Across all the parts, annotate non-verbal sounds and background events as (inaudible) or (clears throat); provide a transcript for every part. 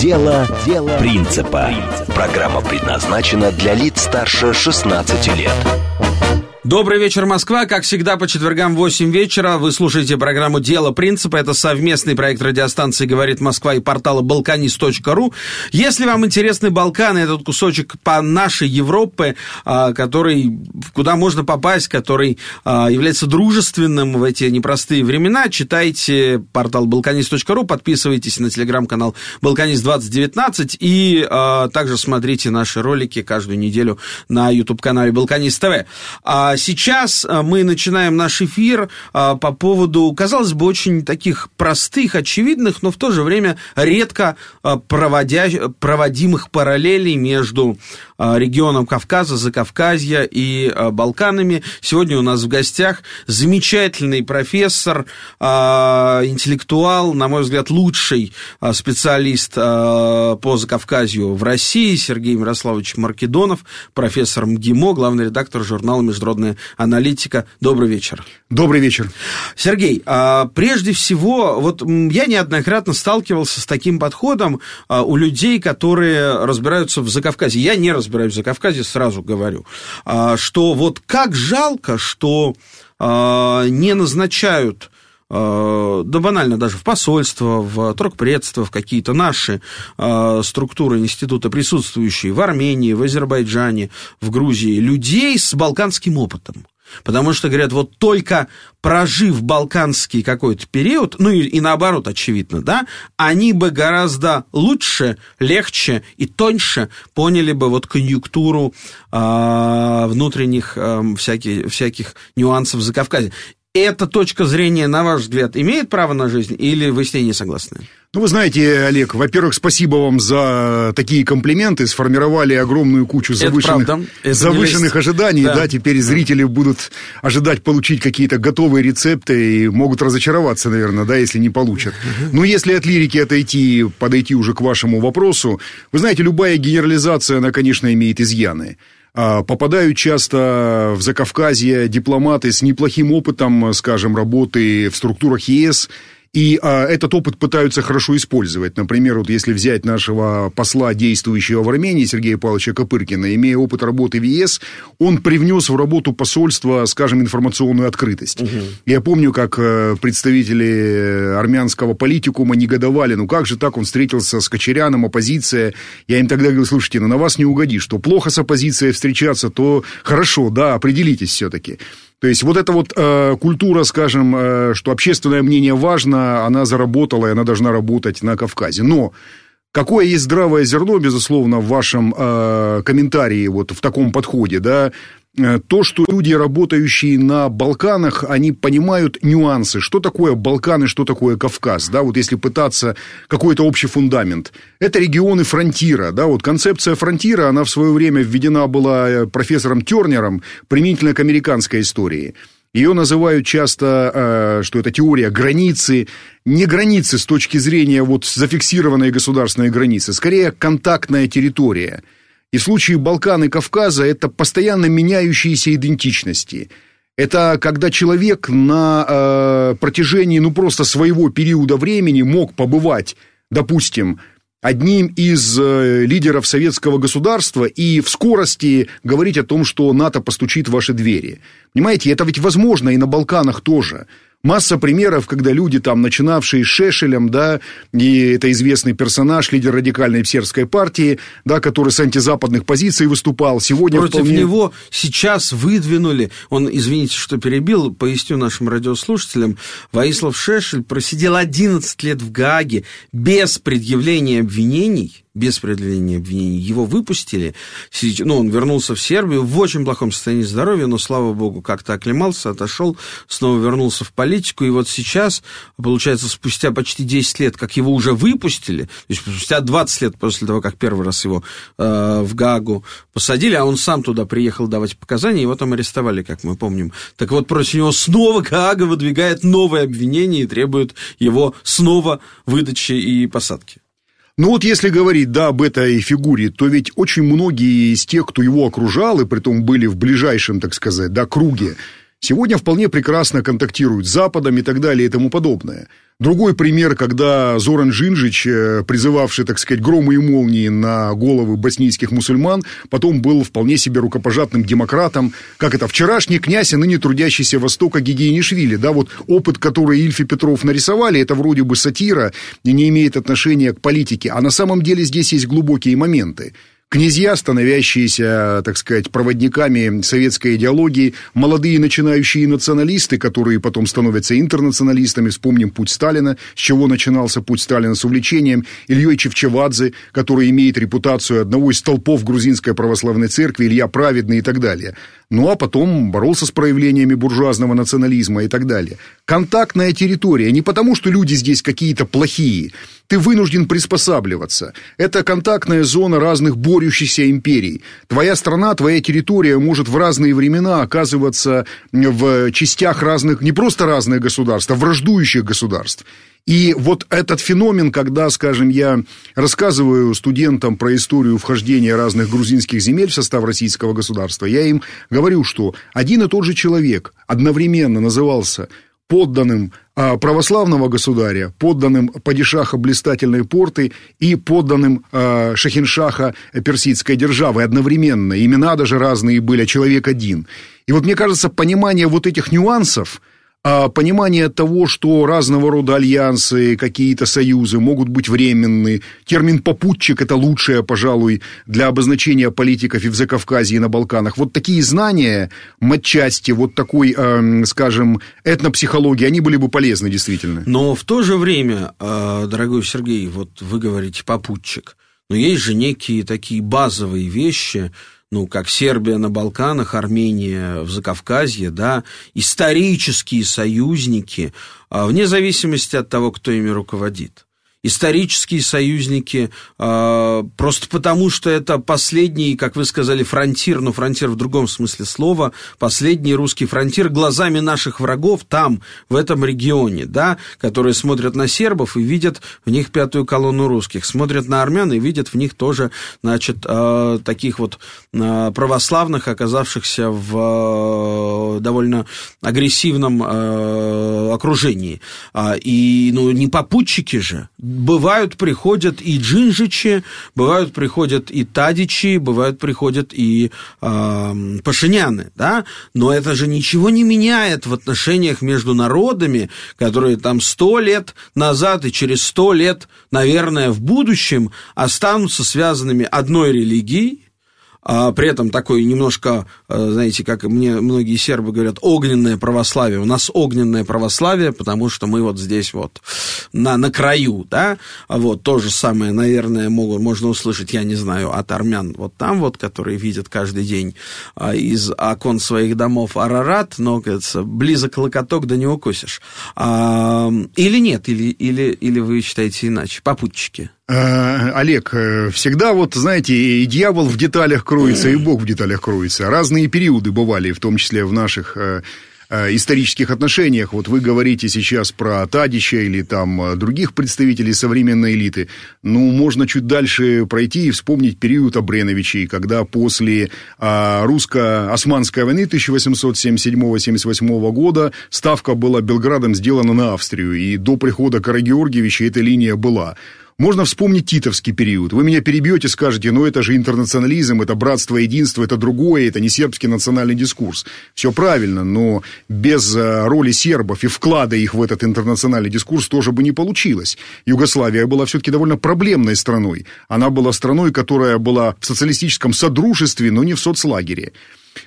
Дело, дело принципа. Программа предназначена для лиц старше 16 лет. Добрый вечер, Москва. Как всегда, по четвергам в 8 вечера вы слушаете программу «Дело принципа». Это совместный проект радиостанции «Говорит Москва» и портала «Балканист.ру». Если вам интересны Балканы, этот кусочек по нашей Европе, а, который, куда можно попасть, который а, является дружественным в эти непростые времена, читайте портал «Балканист.ру», подписывайтесь на телеграм-канал «Балканист2019» и а, также смотрите наши ролики каждую неделю на YouTube-канале «Балканист ТВ». Сейчас а, мы начинаем наш эфир а, по поводу, казалось бы, очень таких простых, очевидных, но в то же время редко а, проводя, проводимых параллелей между регионом Кавказа, Закавказья и Балканами. Сегодня у нас в гостях замечательный профессор, интеллектуал, на мой взгляд, лучший специалист по Закавказью в России, Сергей Мирославович Маркедонов, профессор МГИМО, главный редактор журнала «Международный международная аналитика. Добрый вечер. Добрый вечер. Сергей, а, прежде всего, вот я неоднократно сталкивался с таким подходом а, у людей, которые разбираются в Закавказье. Я не разбираюсь в Закавказье, сразу говорю, а, что вот как жалко, что не назначают да банально даже в посольство, в торгпредство, в какие-то наши структуры института, присутствующие в Армении, в Азербайджане, в Грузии, людей с балканским опытом. Потому что, говорят, вот только прожив балканский какой-то период, ну и, и наоборот, очевидно, да, они бы гораздо лучше, легче и тоньше поняли бы вот конъюнктуру э, внутренних э, всяких, всяких нюансов за Закавказья. Эта точка зрения, на ваш взгляд, имеет право на жизнь или вы с ней не согласны? Ну, вы знаете, Олег, во-первых, спасибо вам за такие комплименты. Сформировали огромную кучу завышенных, завышенных ожиданий. Да. да, теперь зрители будут ожидать получить какие-то готовые рецепты и могут разочароваться, наверное, да, если не получат. Но если от лирики отойти, подойти уже к вашему вопросу, вы знаете, любая генерализация, она, конечно, имеет изъяны. А, попадают часто в Закавказье дипломаты с неплохим опытом, скажем, работы в структурах ЕС, и а, этот опыт пытаются хорошо использовать. Например, вот если взять нашего посла, действующего в Армении, Сергея Павловича Копыркина, имея опыт работы в ЕС, он привнес в работу посольства, скажем, информационную открытость. Угу. Я помню, как э, представители армянского политикума негодовали, ну как же так он встретился с Кочеряном, оппозиция. Я им тогда говорил, слушайте, ну на вас не угодишь, что плохо с оппозицией встречаться, то хорошо, да, определитесь все-таки. То есть вот эта вот э, культура, скажем, э, что общественное мнение важно, она заработала, и она должна работать на Кавказе. Но Какое есть здравое зерно, безусловно, в вашем э, комментарии, вот в таком подходе, да, то, что люди, работающие на Балканах, они понимают нюансы, что такое Балканы, что такое Кавказ, да, вот если пытаться какой-то общий фундамент. Это регионы фронтира, да, вот концепция фронтира, она в свое время введена была э, профессором Тернером применительно к американской истории. Ее называют часто, э, что это теория границы, не границы с точки зрения вот зафиксированной государственной границы, скорее контактная территория – и в случае Балкан и Кавказа это постоянно меняющиеся идентичности. Это когда человек на э, протяжении, ну, просто своего периода времени мог побывать, допустим, одним из э, лидеров советского государства и в скорости говорить о том, что НАТО постучит в ваши двери. Понимаете, это ведь возможно и на Балканах тоже. Масса примеров, когда люди, там, начинавшие с Шешелем, да, и это известный персонаж, лидер радикальной сербской партии, да, который с антизападных позиций выступал, сегодня Против вполне... него сейчас выдвинули, он, извините, что перебил, поясню нашим радиослушателям, Ваислав Шешель просидел 11 лет в Гааге без предъявления обвинений, без предъявления обвинений. Его выпустили, ну, он вернулся в Сербию в очень плохом состоянии здоровья, но, слава богу, как-то оклемался, отошел, снова вернулся в политику, и вот сейчас, получается, спустя почти 10 лет, как его уже выпустили, то есть спустя 20 лет после того, как первый раз его э, в Гагу посадили, а он сам туда приехал давать показания, его там арестовали, как мы помним. Так вот, против него снова Гага выдвигает новые обвинения и требует его снова выдачи и посадки. Ну вот если говорить, да, об этой фигуре, то ведь очень многие из тех, кто его окружал, и при том были в ближайшем, так сказать, да, круге, сегодня вполне прекрасно контактируют с Западом и так далее и тому подобное. Другой пример, когда Зоран Джинжич, э, призывавший, так сказать, громы и молнии на головы боснийских мусульман, потом был вполне себе рукопожатным демократом, как это, вчерашний князь, и ныне трудящийся Востока Гигиенишвили, да, вот опыт, который Ильф и Петров нарисовали, это вроде бы сатира и не имеет отношения к политике, а на самом деле здесь есть глубокие моменты – князья, становящиеся, так сказать, проводниками советской идеологии, молодые начинающие националисты, которые потом становятся интернационалистами, вспомним путь Сталина, с чего начинался путь Сталина? С увлечением, Ильей Чевчевадзе, который имеет репутацию одного из столпов грузинской православной церкви, Илья Праведный и так далее. Ну, а потом боролся с проявлениями буржуазного национализма и так далее. Контактная территория, не потому, что люди здесь какие-то плохие, ты вынужден приспосабливаться. Это контактная зона разных борющихся империй. Твоя страна, твоя территория может в разные времена оказываться в частях разных, не просто разных государств, а враждующих государств. И вот этот феномен, когда, скажем, я рассказываю студентам про историю вхождения разных грузинских земель в состав российского государства, я им говорю, что один и тот же человек одновременно назывался подданным православного государя, подданным падишаха блистательной порты и подданным а, шахиншаха персидской державы одновременно. Имена даже разные были, а человек один. И вот мне кажется, понимание вот этих нюансов – а понимание того, что разного рода альянсы, какие-то союзы могут быть временны. Термин «попутчик» – это лучшее, пожалуй, для обозначения политиков и в Закавказье, и на Балканах. Вот такие знания, матчасти, вот такой, э, скажем, этнопсихологии, они были бы полезны действительно. Но в то же время, э, дорогой Сергей, вот вы говорите «попутчик», но есть же некие такие базовые вещи – ну, как Сербия на Балканах, Армения в Закавказье, да, исторические союзники, а, вне зависимости от того, кто ими руководит исторические союзники, э, просто потому, что это последний, как вы сказали, фронтир, но фронтир в другом смысле слова, последний русский фронтир глазами наших врагов там, в этом регионе, да, которые смотрят на сербов и видят в них пятую колонну русских, смотрят на армян и видят в них тоже, значит, э, таких вот э, православных, оказавшихся в довольно агрессивном окружении. А, и, ну, не попутчики же, бывают, приходят и джинжичи, бывают, приходят и тадичи, бывают, приходят и э, пашиняны, да, но это же ничего не меняет в отношениях между народами, которые там сто лет назад и через сто лет, наверное, в будущем останутся связанными одной религией, а при этом такой немножко, э, знаете, как мне многие сербы говорят, огненное православие. У нас огненное православие, потому что мы вот здесь вот на, на краю, да, вот то же самое, наверное, могут, можно услышать, я не знаю, от армян вот там вот, которые видят каждый день а, из окон своих домов Арарат, но, кажется, близок локоток, да не укусишь. А, или нет, или, или, или вы считаете иначе, попутчики? Э, Олег, э, всегда вот, знаете, и дьявол в деталях кроется, и Бог в деталях кроется. Разные периоды бывали, в том числе в наших э, исторических отношениях. Вот вы говорите сейчас про Тадича или там других представителей современной элиты. Ну, можно чуть дальше пройти и вспомнить период Абреновичей, когда после а, русско-османской войны 1877-78 года ставка была Белградом сделана на Австрию, и до прихода Карагеоргиевича эта линия была. Можно вспомнить титовский период. Вы меня перебьете, скажете, ну это же интернационализм, это братство, единство, это другое, это не сербский национальный дискурс. Все правильно, но без э, роли сербов и вклада их в этот интернациональный дискурс тоже бы не получилось. Югославия была все-таки довольно проблемной страной. Она была страной, которая была в социалистическом содружестве, но не в соцлагере.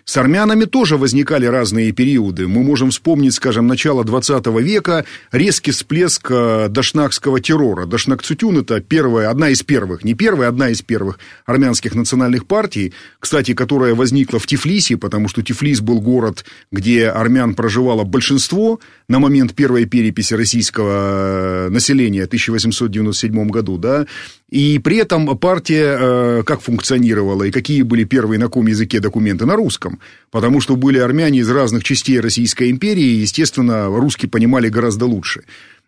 С армянами тоже возникали разные периоды. Мы можем вспомнить, скажем, начало 20 века, резкий всплеск э, дашнакского террора. Дашнак Цутюн – это первая, одна из первых, не первая, одна из первых армянских национальных партий, кстати, которая возникла в Тифлисе, потому что Тифлис был город, где армян проживало большинство на момент первой переписи российского э, населения в 1897 году, да, и при этом партия э, как функционировала и какие были первые на каком языке документы на русском. Потому что были армяне из разных частей Российской империи, и, естественно, русские понимали гораздо лучше.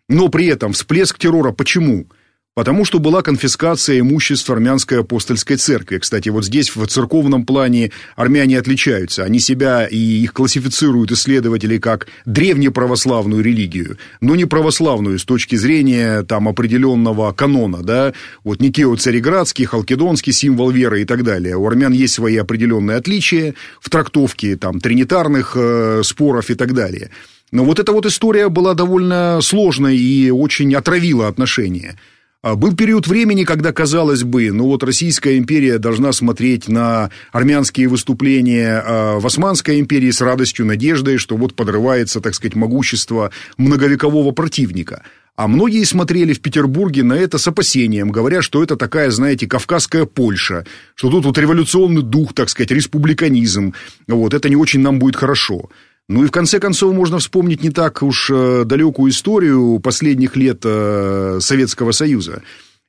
Но при этом всплеск террора почему? Потому что была конфискация имущества армянской апостольской церкви. Кстати, вот здесь в церковном плане армяне отличаются. Они себя и их классифицируют исследователи как древнеправославную религию, но не православную с точки зрения там определенного канона, да, вот Никео-Цареградский, Халкидонский символ веры и так далее. У армян есть свои определенные отличия в трактовке там тринитарных э, споров и так далее. Но вот эта вот история была довольно сложной и очень отравила отношения. А был период времени, когда, казалось бы, ну вот Российская империя должна смотреть на армянские выступления а, в Османской империи с радостью, надеждой, что вот подрывается, так сказать, могущество многовекового противника. А многие смотрели в Петербурге на это с опасением, говоря, что это такая, знаете, кавказская Польша, что тут вот революционный дух, так сказать, республиканизм, вот, это не очень нам будет хорошо. Ну и в конце концов можно вспомнить не так уж э, далекую историю последних лет э, Советского Союза.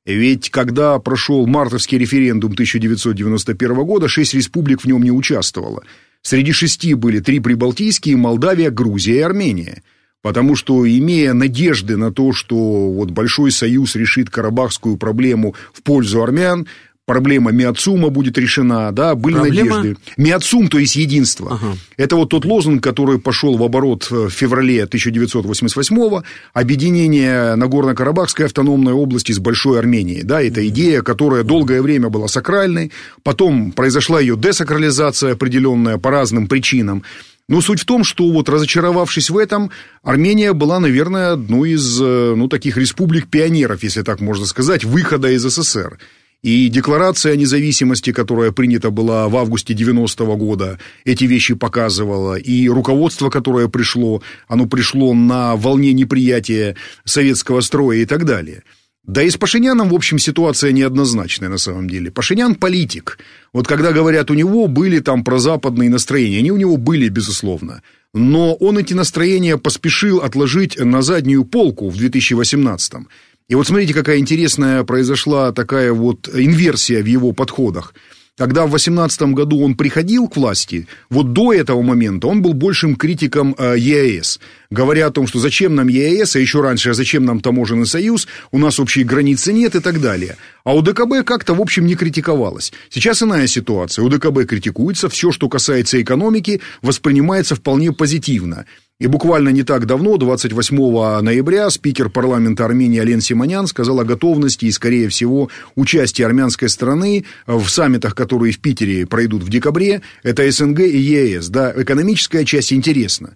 Ведь когда прошел мартовский референдум 1991 года, шесть республик в нем не участвовало. Среди шести были три прибалтийские, Молдавия, Грузия и Армения. Потому что, имея надежды на то, что вот Большой Союз решит карабахскую проблему в пользу армян, проблема Миоцума будет решена, да, были проблема? надежды. Миоцум, то есть единство. Ага. Это вот тот лозунг, который пошел в оборот в феврале 1988-го, объединение Нагорно-Карабахской автономной области с Большой Арменией, да, это идея, которая долгое время была сакральной, потом произошла ее десакрализация определенная по разным причинам, но суть в том, что вот разочаровавшись в этом, Армения была, наверное, одной из, э, ну, таких республик-пионеров, если так можно сказать, выхода из СССР. И декларация о независимости, которая принята была в августе 90-го года, эти вещи показывала. И руководство, которое пришло, оно пришло на волне неприятия советского строя и так далее. Да и с Пашиняном, в общем, ситуация неоднозначная на самом деле. Пашинян политик. Вот когда говорят, у него были там прозападные настроения, они у него были, безусловно. Но он эти настроения поспешил отложить на заднюю полку в 2018 -м. И вот смотрите, какая интересная произошла такая вот инверсия в его подходах. Когда в 2018 году он приходил к власти, вот до этого момента он был большим критиком э, ЕАЭС, говоря о том, что зачем нам ЕАЭС, а еще раньше, а зачем нам таможенный союз, у нас общей границы нет и так далее. А у ДКБ как-то, в общем, не критиковалось. Сейчас иная ситуация. У ДКБ критикуется, все, что касается экономики, воспринимается вполне позитивно. И буквально не так давно, 28 ноября, спикер парламента Армении Ален Симонян сказал о готовности и, скорее всего, участии армянской страны в саммитах, которые в Питере пройдут в декабре. Это СНГ и ЕС. Да, экономическая часть интересна.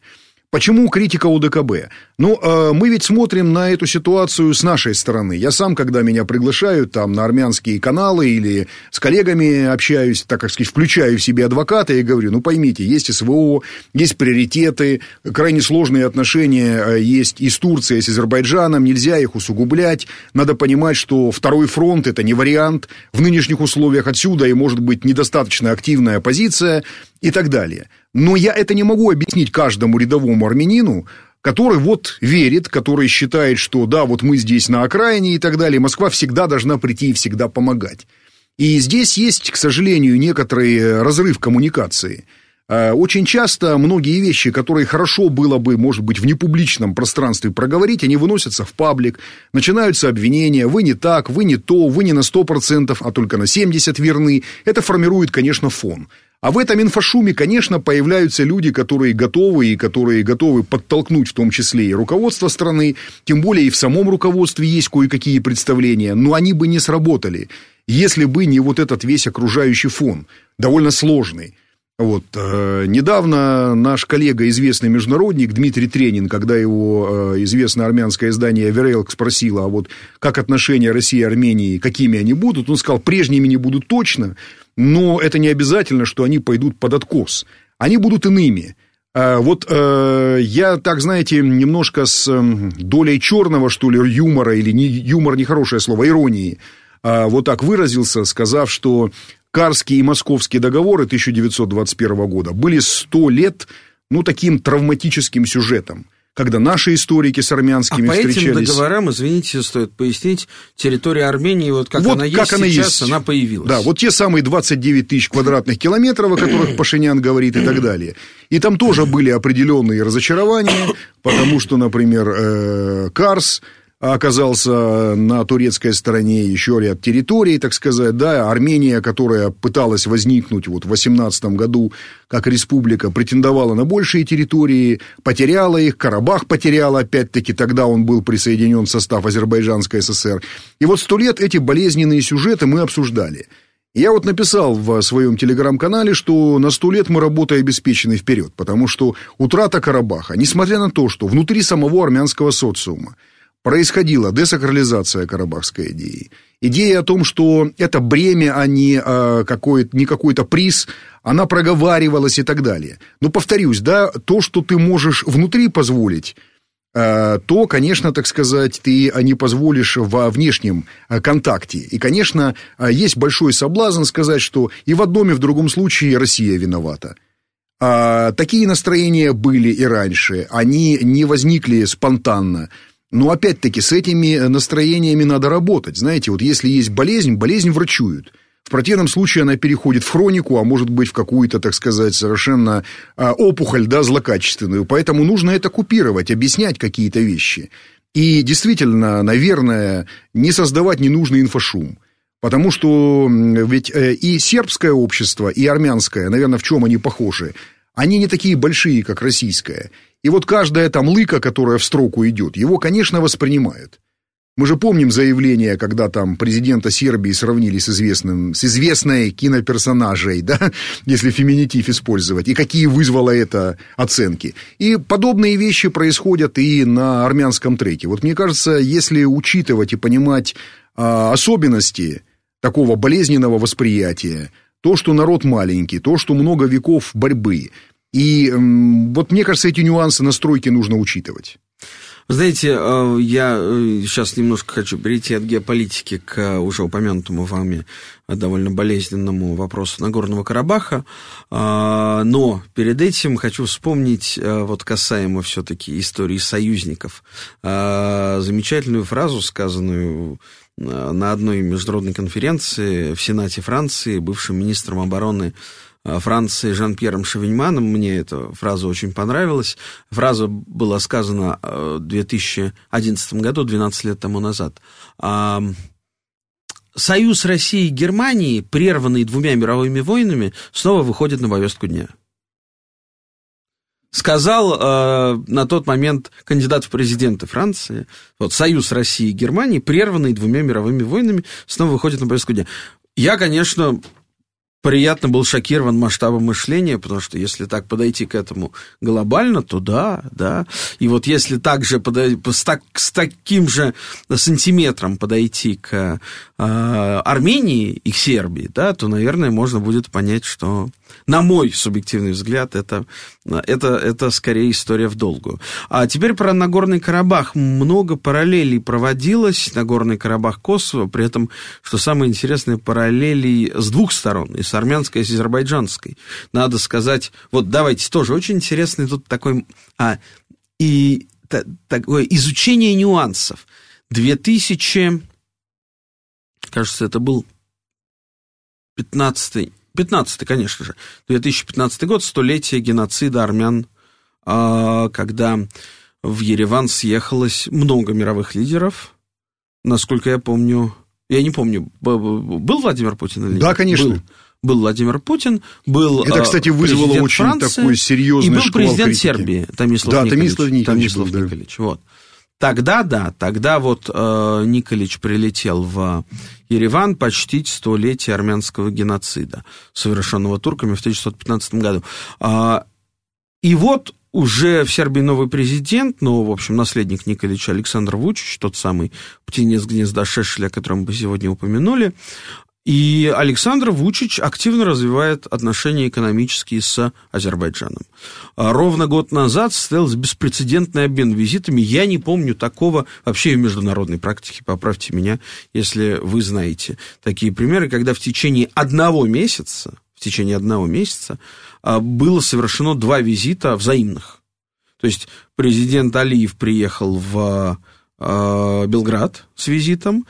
Почему критика УДКБ? Ну, э, мы ведь смотрим на эту ситуацию с нашей стороны. Я сам, когда меня приглашают там на армянские каналы или с коллегами общаюсь, так как сказать, включаю в себе адвоката и говорю, ну, поймите, есть СВО, есть приоритеты, крайне сложные отношения э, есть и с Турцией, и с Азербайджаном, нельзя их усугублять. Надо понимать, что второй фронт – это не вариант. В нынешних условиях отсюда и может быть недостаточно активная позиция и так далее. Но я это не могу объяснить каждому рядовому армянину, который вот верит, который считает, что да, вот мы здесь на окраине и так далее, Москва всегда должна прийти и всегда помогать. И здесь есть, к сожалению, некоторый разрыв коммуникации. А, очень часто многие вещи, которые хорошо было бы, может быть, в непубличном пространстве проговорить, они выносятся в паблик, начинаются обвинения, вы не так, вы не то, вы не на 100%, а только на 70% верны. Это формирует, конечно, фон. А в этом инфошуме, конечно, появляются люди, которые готовы и которые готовы подтолкнуть в том числе и руководство страны, тем более и в самом руководстве есть кое-какие представления, но они бы не сработали, если бы не вот этот весь окружающий фон, довольно сложный. Вот. Э, недавно наш коллега, известный международник Дмитрий Тренин, когда его э, известное армянское издание «Верейлк» спросило, а вот как отношения России и Армении, какими они будут, он сказал, прежними не будут точно, но это не обязательно, что они пойдут под откос. они будут иными. А, вот э, я так, знаете, немножко с эм, долей черного, что ли, юмора, или не, юмор нехорошее слово, иронии, а, вот так выразился, сказав, что Карские и Московские договоры 1921 года были сто лет, ну, таким травматическим сюжетом когда наши историки с армянскими а встречались. по этим договорам, извините, стоит пояснить, территория Армении, вот как вот она как есть она сейчас, есть. она появилась. Да, вот те самые 29 тысяч квадратных километров, о которых (clears throat) Пашинян говорит и так далее. И там тоже были определенные разочарования, потому что, например, э, Карс оказался на турецкой стороне еще ряд территорий, так сказать, да, Армения, которая пыталась возникнуть вот в 18 году как республика, претендовала на большие территории, потеряла их, Карабах потерял, опять-таки, тогда он был присоединен в состав Азербайджанской ССР. И вот сто лет эти болезненные сюжеты мы обсуждали. Я вот написал в своем телеграм-канале, что на сто лет мы работой обеспечены вперед, потому что утрата Карабаха, несмотря на то, что внутри самого армянского социума происходила десакрализация карабахской идеи. Идея о том, что это бремя, а не, а, какой, не какой-то приз, она проговаривалась и так далее. Но повторюсь, да, то, что ты можешь внутри позволить, а, то, конечно, так сказать, ты не позволишь во внешнем а, контакте. И, конечно, а, есть большой соблазн сказать, что и в одном, и в другом случае Россия виновата. Такие настроения были и раньше, они не возникли спонтанно. Но опять-таки с этими э, настроениями надо работать. Знаете, вот если есть болезнь, болезнь врачуют. В противном случае она переходит в хронику, а может быть в какую-то, так сказать, совершенно а, опухоль, да, злокачественную. Поэтому нужно это купировать, объяснять какие-то вещи. И действительно, наверное, не создавать ненужный инфошум. Потому что ведь э, и сербское общество, и армянское, наверное, в чем они похожи, они не такие большие, как российское. И вот каждая там лыка, которая в строку идет, его, конечно, воспринимают. Мы же помним заявление, когда там президента Сербии сравнили с известным, с известной киноперсонажей, да, (laughs) если феминитив использовать, и какие вызвало это оценки. И подобные вещи происходят и на армянском треке. Вот мне кажется, если учитывать и понимать а, особенности такого болезненного восприятия, то, что народ маленький, то, что много веков борьбы, и вот мне кажется, эти нюансы настройки нужно учитывать. Знаете, э, я сейчас э, немножко хочу перейти от геополитики к уже упомянутому вами довольно болезненному вопросу Нагорного Карабаха, э, но перед этим хочу вспомнить, вот касаемо все-таки истории союзников, замечательную фразу, сказанную на одной международной конференции в Сенате Франции бывшим министром обороны Э, Франции Жан-Пьером Шевиньманом. Мне эта фраза очень понравилась. Фраза была сказана э, в 2011 году, 12 лет тому назад. Союз России и Германии, прерванный двумя мировыми войнами, снова выходит на повестку дня. Сказал э, на тот момент кандидат в президенты Франции, вот Союз России и Германии, прерванный двумя мировыми войнами, снова выходит на повестку дня. Я, конечно, приятно был шокирован масштабом мышления, потому что если так подойти к этому глобально, то да, да. И вот если также подойти, с, так, с таким же сантиметром подойти к э, Армении и к Сербии, да, то, наверное, можно будет понять, что на мой субъективный взгляд, это, это, это скорее история в долгую. А теперь про Нагорный Карабах. Много параллелей проводилось. Нагорный Карабах, Косово. При этом, что самое интересное, параллелей с двух сторон. И с армянской, и с азербайджанской. Надо сказать, вот давайте тоже очень интересный тут такой... А, и та, такое изучение нюансов. 2000... Кажется, это был 15 15 конечно же. 2015 год, столетие геноцида армян, а, когда в Ереван съехалось много мировых лидеров. Насколько я помню, я не помню, был Владимир Путин или нет? Да, конечно. Был был Владимир Путин, был Это, кстати, вызвало очень Франции, такой серьезный И был президент критики. Сербии, Томислав да, Николич. Томислав Николич. Томислав был, Николич, да. вот. Тогда, да, тогда вот э, Николич прилетел в Ереван почтить столетие армянского геноцида, совершенного турками в 1915 году. А, и вот уже в Сербии новый президент, ну, в общем, наследник Николича Александр Вучич, тот самый птенец гнезда Шешеля, о котором мы сегодня упомянули, И Александр Вучич активно развивает отношения экономические с Азербайджаном. А ровно год назад состоялся беспрецедентный обмен визитами. Я не помню такого вообще в международной практике, поправьте меня, если вы знаете такие примеры, когда в течение одного месяца, в течение одного месяца а, было совершено два визита взаимных. То есть президент Алиев приехал в а, Белград с визитом,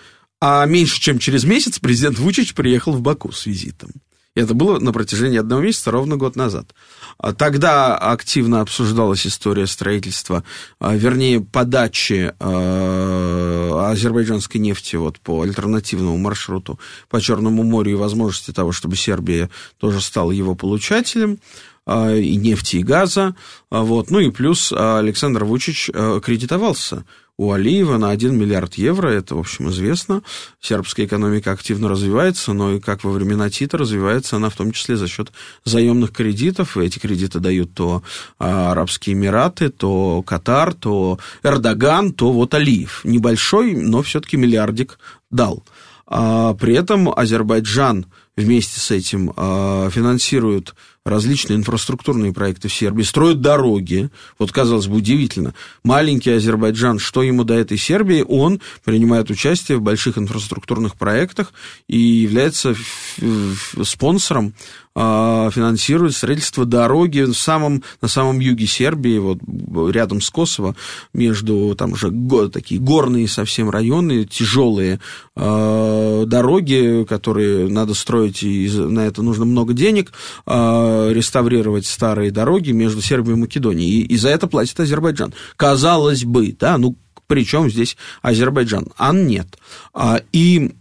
а меньше чем через месяц президент Вучич приехал в Баку с визитом. И это было на протяжении одного месяца, ровно год назад. А тогда активно обсуждалась история строительства, а, вернее, подачи а, азербайджанской нефти вот по альтернативному маршруту по Черному морю и возможности того, чтобы Сербия тоже стала его получателем и нефти, и газа. Вот. Ну и плюс Александр Вучич кредитовался у Алиева на 1 миллиард евро, это, в общем, известно. Сербская экономика активно развивается, но и как во времена Тита развивается она в том числе за счет заемных кредитов. И эти кредиты дают то а, Арабские Эмираты, то Катар, то Эрдоган, то вот Алиев. Небольшой, но все-таки миллиардик дал. А при этом Азербайджан вместе с этим а, финансирует различные инфраструктурные проекты в Сербии, строят дороги. Вот, казалось бы, удивительно. Маленький Азербайджан, что ему до этой Сербии? Он принимает участие в больших инфраструктурных проектах и является спонсором финансирует строительство дороги в самом, на самом юге Сербии, вот рядом с Косово, между там го, такие горные совсем районы, тяжелые э, дороги, которые надо строить, и на это нужно много денег, э, реставрировать старые дороги между Сербией и Македонией. И, и за это платит Азербайджан. Казалось бы, да, ну, причем здесь Азербайджан? А нет. А, и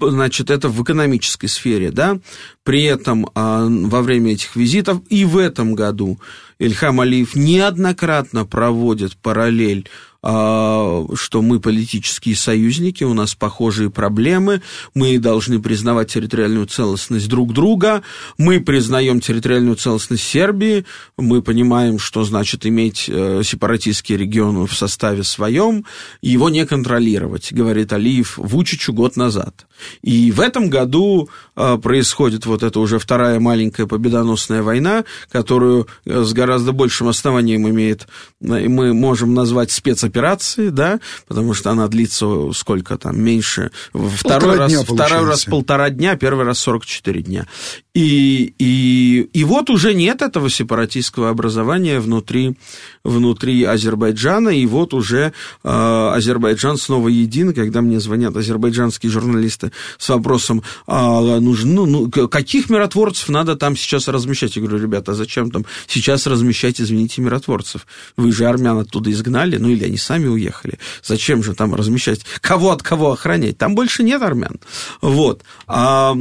значит, это в экономической сфере, да, при этом а, во время этих визитов и в этом году Ильхам Алиев неоднократно проводит параллель что мы политические союзники, у нас похожие проблемы, мы должны признавать территориальную целостность друг друга, мы признаем территориальную целостность Сербии, мы понимаем, что значит иметь э, сепаратистский регион в составе своем, его не контролировать, говорит Алиев Вучичу год назад. И в этом году э, происходит вот эта уже вторая маленькая победоносная война, которую э, с гораздо большим основанием имеет, мы можем назвать спецоперацией, операции, да, потому что она длится сколько там, меньше. Второй раз, второй раз полтора дня, первый раз 44 дня. И, и, и вот уже нет этого сепаратистского образования внутри, внутри Азербайджана, и вот уже э, Азербайджан снова един, когда мне звонят азербайджанские журналисты с вопросом, а, нужно, ну, ну, каких миротворцев надо там сейчас размещать? Я говорю, ребята, а зачем там сейчас размещать, извините, миротворцев? Вы же армян оттуда изгнали, ну или они сами уехали. Зачем же там размещать? Кого от кого охранять? Там больше нет армян. Вот. А,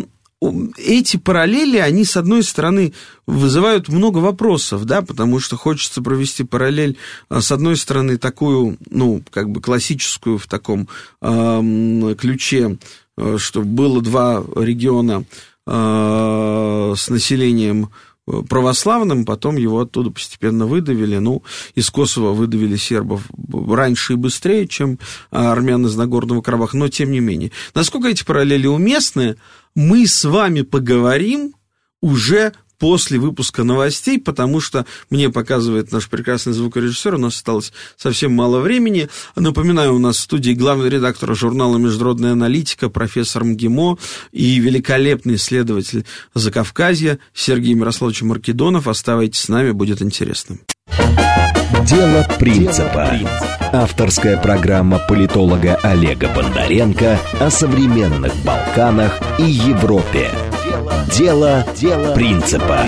эти параллели, они, с одной стороны, вызывают много вопросов, да, потому что хочется провести параллель, а, с одной стороны, такую, ну, как бы классическую в таком э, ключе, что было два региона э, с населением православным, потом его оттуда постепенно выдавили. Ну, из Косово выдавили сербов раньше и быстрее, чем армян из Нагорного Карабаха, но тем не менее. Насколько эти параллели уместны, мы с вами поговорим уже после выпуска новостей, потому что мне показывает наш прекрасный звукорежиссер, у нас осталось совсем мало времени. Напоминаю, у нас в студии главный редактор журнала «Международная аналитика» профессор МГИМО и великолепный исследователь Закавказья Сергей Мирославович Маркедонов. Оставайтесь с нами, будет интересно. Дело принципа. Авторская программа политолога Олега Бондаренко о современных Балканах и Европе. Дело, дело принципа.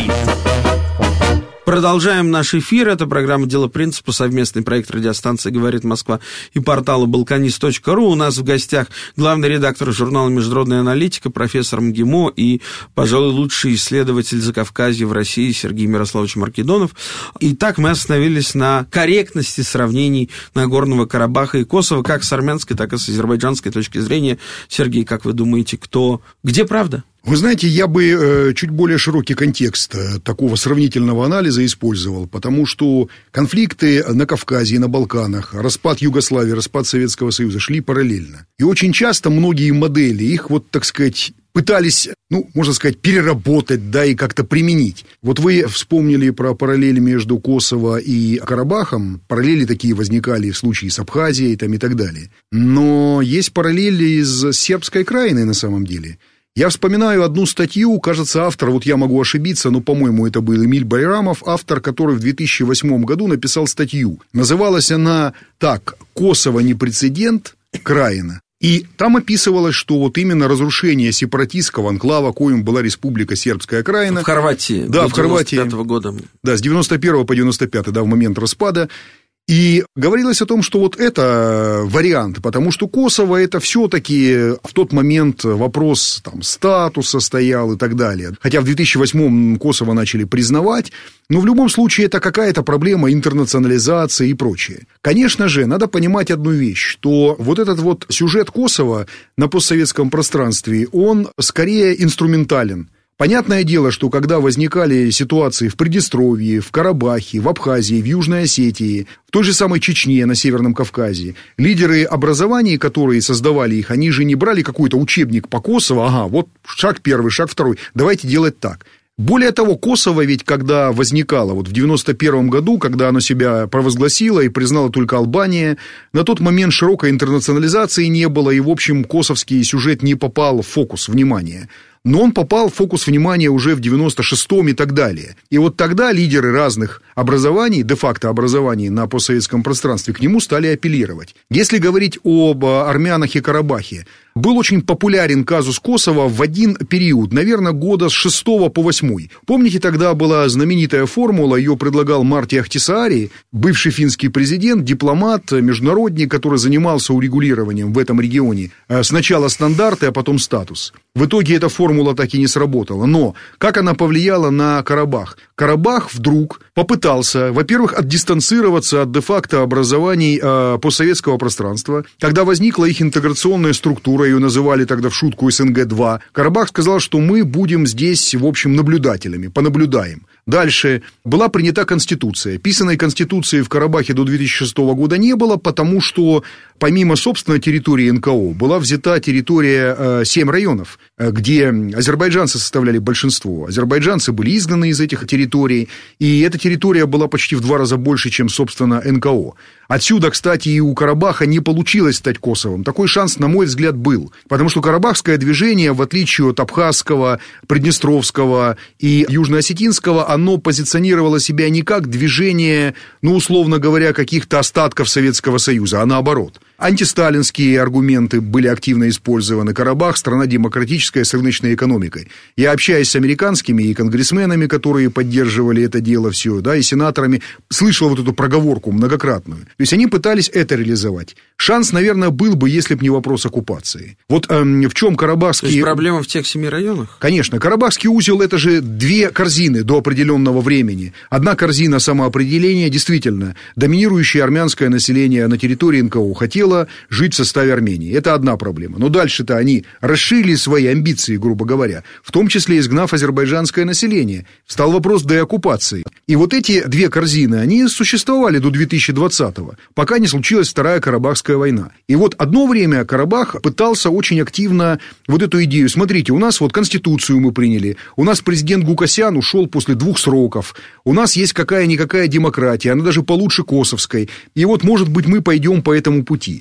Продолжаем наш эфир. Это программа «Дело принципа», совместный проект радиостанции «Говорит Москва» и портала «Балканист.ру». У нас в гостях главный редактор журнала «Международная аналитика», профессор МГИМО и, пожалуй, лучший исследователь Закавказья в России Сергей Мирославович Маркедонов. Итак, мы остановились на корректности сравнений Нагорного Карабаха и Косово, как с армянской, так и с азербайджанской точки зрения. Сергей, как вы думаете, кто... Где правда? Вы знаете, я бы э, чуть более широкий контекст э, такого сравнительного анализа использовал, потому что конфликты на Кавказе и на Балканах, распад Югославии, распад Советского Союза шли параллельно. И очень часто многие модели, их вот, так сказать, пытались, ну, можно сказать, переработать, да, и как-то применить. Вот вы вспомнили про параллели между Косово и Карабахом. Параллели такие возникали в случае с Абхазией там, и так далее. Но есть параллели из сербской краины на самом деле – я вспоминаю одну статью, кажется, автор, вот я могу ошибиться, но, по-моему, это был Эмиль Байрамов, автор, который в 2008 году написал статью. Называлась она так «Косово не прецедент, Краина». И там описывалось, что вот именно разрушение сепаратистского анклава, коим была Республика Сербская Краина. В Хорватии. Да, в Хорватии. года. Да, с 91 по 95, да, в момент распада. И говорилось о том, что вот это вариант, потому что Косово это все-таки в тот момент вопрос там, статуса стоял и так далее. Хотя в 2008 Косово начали признавать, но в любом случае это какая-то проблема интернационализации и прочее. Конечно же, надо понимать одну вещь, что вот этот вот сюжет Косово на постсоветском пространстве, он скорее инструментален. Понятное дело, что когда возникали ситуации в Приднестровье, в Карабахе, в Абхазии, в Южной Осетии, в той же самой Чечне на Северном Кавказе, лидеры образований, которые создавали их, они же не брали какой-то учебник по Косово, ага, вот шаг первый, шаг второй, давайте делать так. Более того, Косово ведь, когда возникало, вот в 91 году, когда оно себя провозгласило и признала только Албания, на тот момент широкой интернационализации не было, и, в общем, косовский сюжет не попал в фокус внимания но он попал в фокус внимания уже в 96-м и так далее. И вот тогда лидеры разных образований, де-факто образований на постсоветском пространстве, к нему стали апеллировать. Если говорить об армянах и Карабахе, был очень популярен казус Косово в один период, наверное, года с 6 по 8. Помните, тогда была знаменитая формула, ее предлагал Марти Ахтисаари, бывший финский президент, дипломат, международник, который занимался урегулированием в этом регионе. Э, сначала стандарты, а потом статус. В итоге эта формула так и не сработала. Но как она повлияла на Карабах? Карабах вдруг попытался, во-первых, отдистанцироваться от де-факто образований э, постсоветского пространства, когда возникла их интеграционная структура, ее называли тогда в шутку СНГ-2. Карабах сказал, что мы будем здесь, в общем, наблюдателями, понаблюдаем. Дальше была принята Конституция. Писанной Конституции в Карабахе до 2006 года не было, потому что помимо собственной территории НКО была взята территория э, 7 районов, э, где азербайджанцы составляли большинство. Азербайджанцы были изгнаны из этих территорий, и эта территория была почти в два раза больше, чем, собственно, НКО. Отсюда, кстати, и у Карабаха не получилось стать Косовом. Такой шанс, на мой взгляд, был. Потому что карабахское движение, в отличие от абхазского, приднестровского и южноосетинского, оно позиционировало себя не как движение, ну, условно говоря, каких-то остатков Советского Союза, а наоборот – Антисталинские аргументы были активно использованы. Карабах – страна демократическая с рыночной экономикой. Я общаюсь с американскими и конгрессменами, которые поддерживали это дело все, да, и сенаторами, слышал вот эту проговорку многократную. То есть они пытались это реализовать. Шанс, наверное, был бы, если бы не вопрос оккупации. Вот эм, в чем Карабахский... То есть проблема в тех семи районах? Конечно. Карабахский узел – это же две корзины до определенного времени. Одна корзина самоопределения, действительно, доминирующее армянское население на территории НКО хотело хотела жить в составе Армении. Это одна проблема. Но дальше-то они расширили свои амбиции, грубо говоря, в том числе изгнав азербайджанское население. Стал вопрос деоккупации. И вот эти две корзины, они существовали до 2020-го, пока не случилась Вторая Карабахская война. И вот одно время Карабах пытался очень активно вот эту идею. Смотрите, у нас вот Конституцию мы приняли, у нас президент Гукасян ушел после двух сроков, у нас есть какая-никакая демократия, она даже получше косовской. И вот, может быть, мы пойдем по этому пути.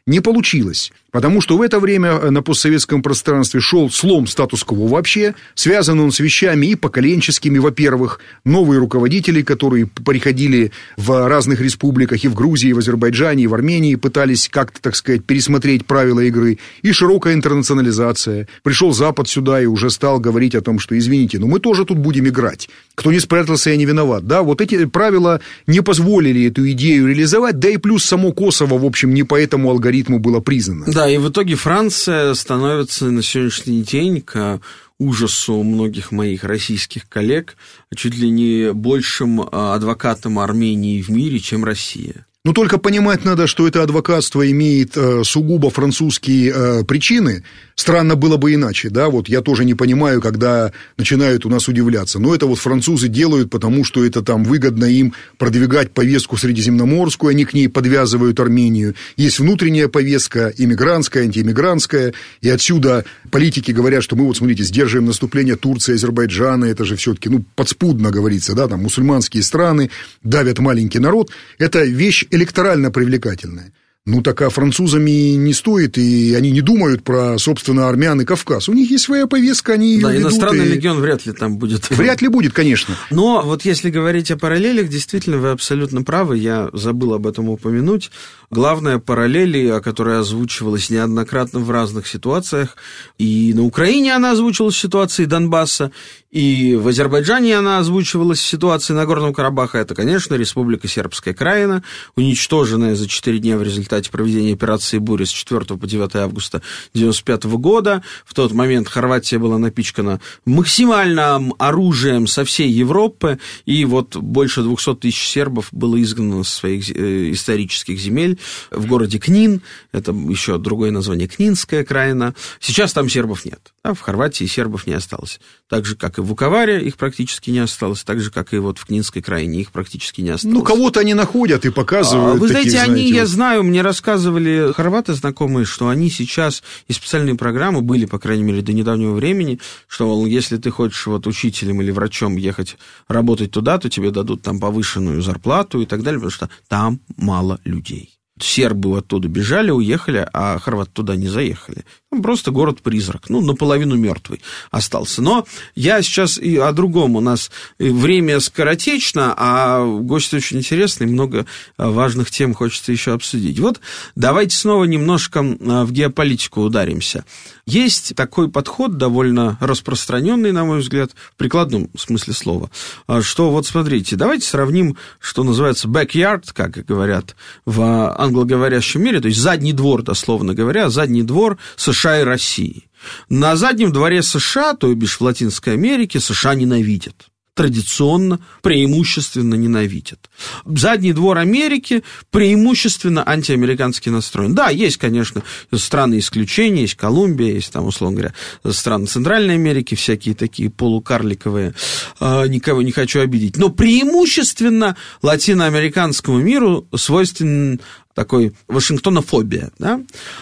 Не получилось, потому что в это время э, на постсоветском пространстве шел слом статус-кво вообще, связан он с вещами и поколенческими, во-первых, новые руководители, которые приходили в разных республиках, и в Грузии, и в Азербайджане, и в Армении, пытались как-то, так сказать, пересмотреть правила игры, и широкая интернационализация. Пришел Запад сюда и уже стал говорить о том, что, извините, но мы тоже тут будем играть. Кто не спрятался, я не виноват. Да, вот эти правила не позволили эту идею реализовать, да и плюс само Косово, в общем, не по этому алгоритму алгоритму было признано. Да, и в итоге Франция становится на сегодняшний день к ужасу многих моих российских коллег чуть ли не большим а, адвокатом Армении в мире, чем Россия. Но только понимать надо, что это адвокатство имеет э, сугубо французские э, причины. Странно было бы иначе, да, вот я тоже не понимаю, когда начинают у нас удивляться. Но это вот французы делают, потому что это там выгодно им продвигать повестку средиземноморскую, они к ней подвязывают Армению. Есть внутренняя повестка, иммигрантская, антииммигрантская, и отсюда политики говорят, что мы вот, смотрите, сдерживаем наступление Турции, Азербайджана, это же все-таки, ну, подспудно говорится, да, там мусульманские страны давят маленький народ. Это вещь электорально привлекательная. Ну, так а французами не стоит, и они не думают про, собственно, армян и Кавказ. У них есть своя повестка, они ее Да, ведут, иностранный и... легион вряд ли там будет. Вряд ли будет, конечно. Но вот если говорить о параллелях, действительно, вы абсолютно правы, я забыл об этом упомянуть. Главная параллель, которая озвучивалась неоднократно в разных ситуациях, и на Украине она озвучивалась в ситуации Донбасса, и в Азербайджане она озвучивалась в ситуации Нагорного Карабаха. Это, конечно, Республика Сербская Краина, уничтоженная за 4 дня в результате проведения операции «Буря» с 4 по 9 августа 1995 года. В тот момент Хорватия была напичкана максимальным оружием со всей Европы, и вот больше 200 тысяч сербов было изгнано со своих э, исторических земель в городе Книн. Это еще другое название Книнская краина. Сейчас там сербов нет. А в Хорватии сербов не осталось. Так же, как и в Вуковаре их практически не осталось, так же, как и вот в Книнской крайне их практически не осталось. Ну, кого-то они находят и показывают. А, вы знаете, таких, они, знаете, я знаю, мне рассказывали хорваты знакомые, что они сейчас, и специальные программы были, по крайней мере, до недавнего времени, что, мол, если ты хочешь вот учителем или врачом ехать работать туда, то тебе дадут там повышенную зарплату и так далее, потому что там мало людей сербы оттуда бежали, уехали, а хорваты туда не заехали. Просто город-призрак, ну, наполовину мертвый остался. Но я сейчас и о другом. У нас время скоротечно, а гость очень интересный, много важных тем хочется еще обсудить. Вот давайте снова немножко а, в геополитику ударимся. Есть такой подход, довольно распространенный, на мой взгляд, в прикладном смысле слова, а, что вот смотрите, давайте сравним, что называется backyard, как говорят в англоговорящем мире, то есть задний двор, дословно говоря, задний двор США и России. На заднем дворе США, то бишь в Латинской Америке, США ненавидят традиционно, преимущественно ненавидят. Задний двор Америки преимущественно антиамерикански настроен. Да, есть, конечно, страны исключения, есть Колумбия, есть там, условно говоря, страны Центральной Америки, всякие такие полукарликовые, э, никого не хочу обидеть. Но преимущественно латиноамериканскому миру свойственен такой Вашингтонофобия. Да?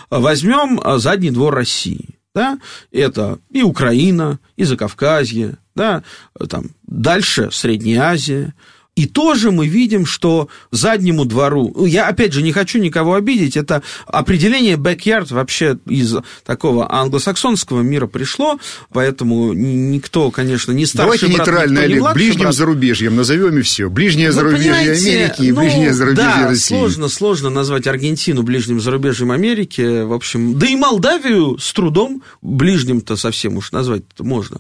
Возьмем задний двор России. Да? Это и Украина, и Закавказье, да? Там, дальше Средняя Азия, и тоже мы видим, что заднему двору, ну, я опять же не хочу никого обидеть, это определение backyard вообще из такого англосаксонского мира пришло, поэтому никто, конечно, не старший Давайте брат, нейтрально, Олег, не ближним брат. зарубежьем назовем и все. Ближнее Вы зарубежье Америки и ну, ближнее зарубежье да, России. сложно, сложно назвать Аргентину ближним зарубежьем Америки, в общем, да и Молдавию с трудом ближним-то совсем уж назвать можно,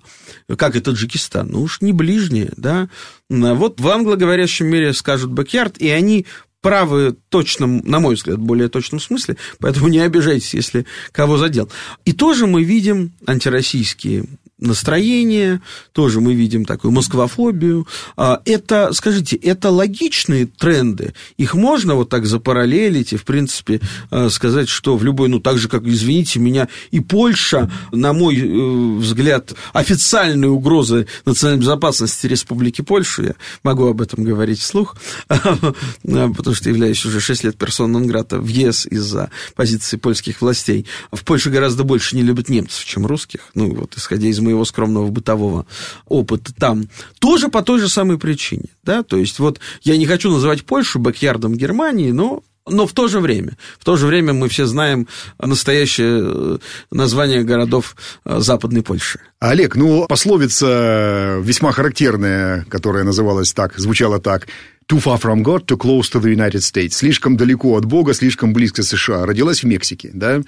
как и Таджикистан, ну уж не ближнее, да, вот в англоговорящем мире скажут backyard, и они правы точном, на мой взгляд, более точном смысле, поэтому не обижайтесь, если кого задел. И тоже мы видим антироссийские настроение, тоже мы видим такую москвофобию. А, это, скажите, это логичные тренды? Их можно вот так запараллелить и, в принципе, а, сказать, что в любой, ну, так же, как, извините меня, и Польша, на мой э, взгляд, официальные угрозы национальной безопасности Республики Польша, я могу об этом говорить вслух, (laughs) потому что являюсь уже 6 лет персоной Нонграта в ЕС из-за позиции польских властей. В Польше гораздо больше не любят немцев, чем русских, ну, вот, исходя из моего скромного бытового опыта там, тоже по той же самой причине. Да? То есть вот я не хочу называть Польшу бэкьярдом Германии, но но в то же время, в то же время мы все знаем настоящее э, название городов э, Западной Польши. Олег, ну, пословица весьма характерная, которая называлась так, звучала так, Too far from God, too close to the United States. Слишком далеко от Бога, слишком близко США. Родилась в Мексике, да?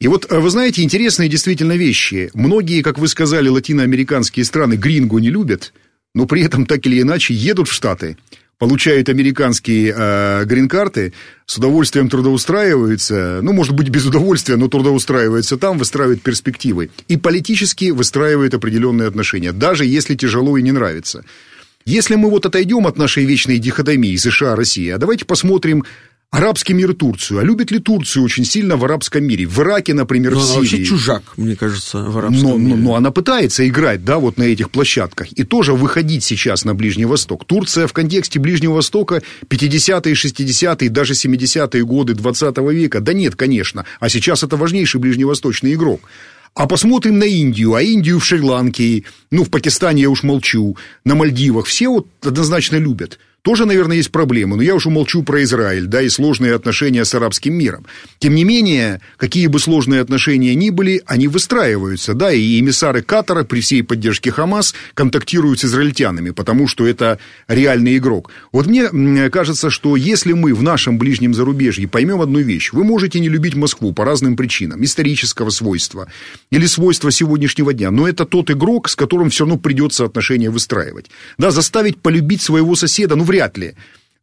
И вот, э, вы знаете, интересные действительно вещи. Многие, как вы сказали, латиноамериканские страны гринго не любят, но при этом так или иначе едут в Штаты, получают американские э, грин-карты, с удовольствием трудоустраиваются, ну, может быть, без удовольствия, но трудоустраиваются там, выстраивают перспективы. И политически выстраивают определенные отношения, даже если тяжело и не нравится. Если мы вот отойдем от нашей вечной дихотомии США-Россия, давайте посмотрим арабский мир и Турцию. А любит ли Турцию очень сильно в арабском мире? В Ираке, например, но в Сирии. вообще чужак, мне кажется, в арабском но, мире. Но, но она пытается играть, да, вот на этих площадках. И тоже выходить сейчас на Ближний Восток. Турция в контексте Ближнего Востока 50-е, 60-е, даже 70-е годы 20 века. Да нет, конечно. А сейчас это важнейший ближневосточный игрок. А посмотрим на Индию, а Индию в Шри-Ланке, ну, в Пакистане я уж молчу, на Мальдивах, все вот однозначно любят тоже, наверное, есть проблемы. Но я уже молчу про Израиль, да, и сложные отношения с арабским миром. Тем не менее, какие бы сложные отношения ни были, они выстраиваются, да, и эмиссары Катара при всей поддержке Хамас контактируют с израильтянами, потому что это реальный игрок. Вот мне кажется, что если мы в нашем ближнем зарубежье поймем одну вещь, вы можете не любить Москву по разным причинам, исторического свойства или свойства сегодняшнего дня, но это тот игрок, с которым все равно придется отношения выстраивать. Да, заставить полюбить своего соседа, ну, вряд ли.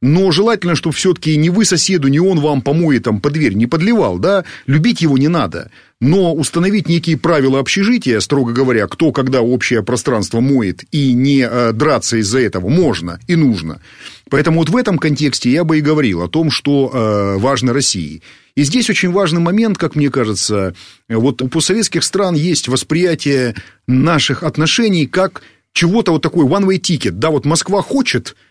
Но желательно, чтобы все-таки не вы соседу, не он вам помои там под дверь не подливал, да, любить его не надо. Но установить некие правила общежития, строго говоря, кто когда общее пространство моет, и не э, драться из-за этого можно и нужно. Поэтому вот в этом контексте я бы и говорил о том, что э, важно России. И здесь очень важный момент, как мне кажется, вот у постсоветских стран есть восприятие наших отношений как чего-то вот такой one-way ticket, да, вот Москва хочет –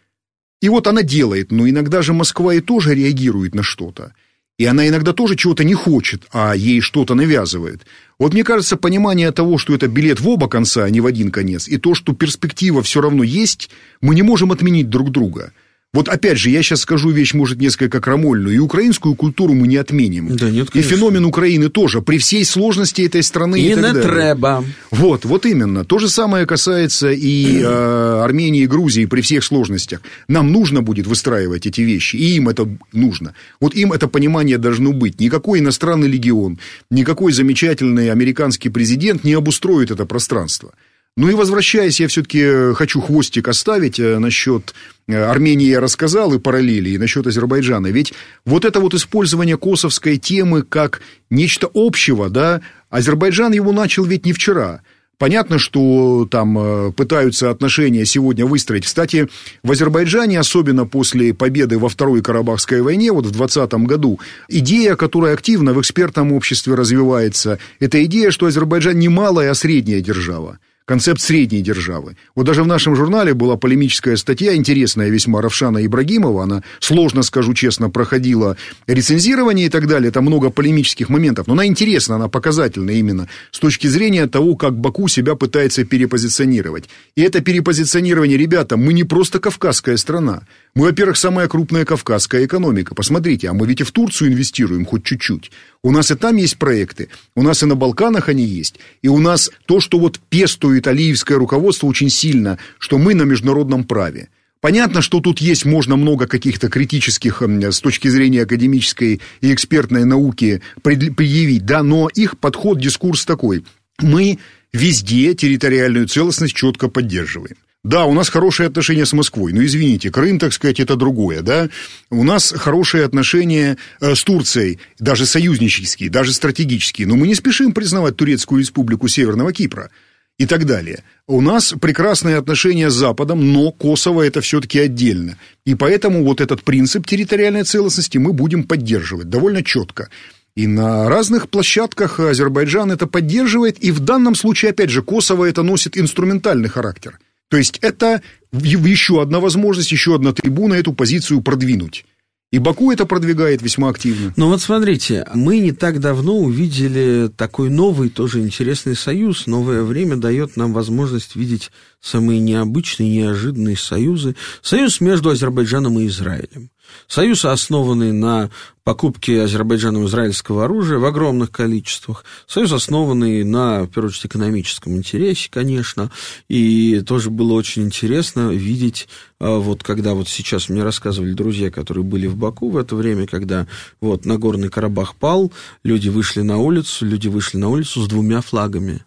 и вот она делает, но иногда же Москва и тоже реагирует на что-то. И она иногда тоже чего-то не хочет, а ей что-то навязывает. Вот мне кажется, понимание того, что это билет в оба конца, а не в один конец, и то, что перспектива все равно есть, мы не можем отменить друг друга. Вот опять же, я сейчас скажу вещь, может, несколько крамольную. И украинскую культуру мы не отменим. Да нет, И феномен Украины тоже, при всей сложности этой страны и, и так не треба. Вот, вот именно. То же самое касается и э, Армении, и Грузии при всех сложностях. Нам нужно будет выстраивать эти вещи, и им это нужно. Вот им это понимание должно быть. Никакой иностранный легион, никакой замечательный американский президент не обустроит это пространство. Ну и возвращаясь, я все-таки э, хочу хвостик оставить э, насчет э, Армении я рассказал и параллели, и насчет Азербайджана. Ведь вот это вот использование косовской темы как нечто общего, да, Азербайджан его начал ведь не вчера. Понятно, что там пытаются отношения сегодня выстроить. Кстати, в Азербайджане, особенно после победы во Второй Карабахской войне, вот в 2020 году, идея, которая активно в экспертном обществе развивается, это идея, что Азербайджан не малая, а средняя держава концепт средней державы. Вот даже в нашем журнале была полемическая статья, интересная весьма, Равшана Ибрагимова, она, сложно скажу честно, проходила рецензирование и так далее, там много полемических моментов, но она интересна, она показательна именно с точки зрения того, как Баку себя пытается перепозиционировать. И это перепозиционирование, ребята, мы не просто кавказская страна, мы, во-первых, самая крупная кавказская экономика. Посмотрите, а мы ведь и в Турцию инвестируем хоть чуть-чуть. У нас и там есть проекты, у нас и на Балканах они есть. И у нас то, что вот пестует алиевское руководство очень сильно, что мы на международном праве. Понятно, что тут есть, можно много каких-то критических с точки зрения академической и экспертной науки предъявить, да, но их подход, дискурс такой. Мы везде территориальную целостность четко поддерживаем. Да, у нас хорошие отношения с Москвой, но извините, Крым, так сказать, это другое, да. У нас хорошие отношения э, с Турцией, даже союзнические, даже стратегические, но мы не спешим признавать Турецкую республику Северного Кипра и так далее. У нас прекрасные отношения с Западом, но Косово это все-таки отдельно. И поэтому вот этот принцип территориальной целостности мы будем поддерживать довольно четко. И на разных площадках Азербайджан это поддерживает, и в данном случае, опять же, Косово это носит инструментальный характер – то есть это еще одна возможность, еще одна трибуна эту позицию продвинуть. И Баку это продвигает весьма активно. Ну вот смотрите, мы не так давно увидели такой новый, тоже интересный союз. Новое время дает нам возможность видеть самые необычные, неожиданные союзы. Союз между Азербайджаном и Израилем. Союз, основанный на покупке Азербайджаном израильского оружия в огромных количествах. Союз, основанный на, в первую очередь, экономическом интересе, конечно. И тоже было очень интересно видеть, а, вот когда вот сейчас мне рассказывали друзья, которые были в Баку в это время, когда вот Нагорный Карабах пал, люди вышли на улицу, люди вышли на улицу с двумя флагами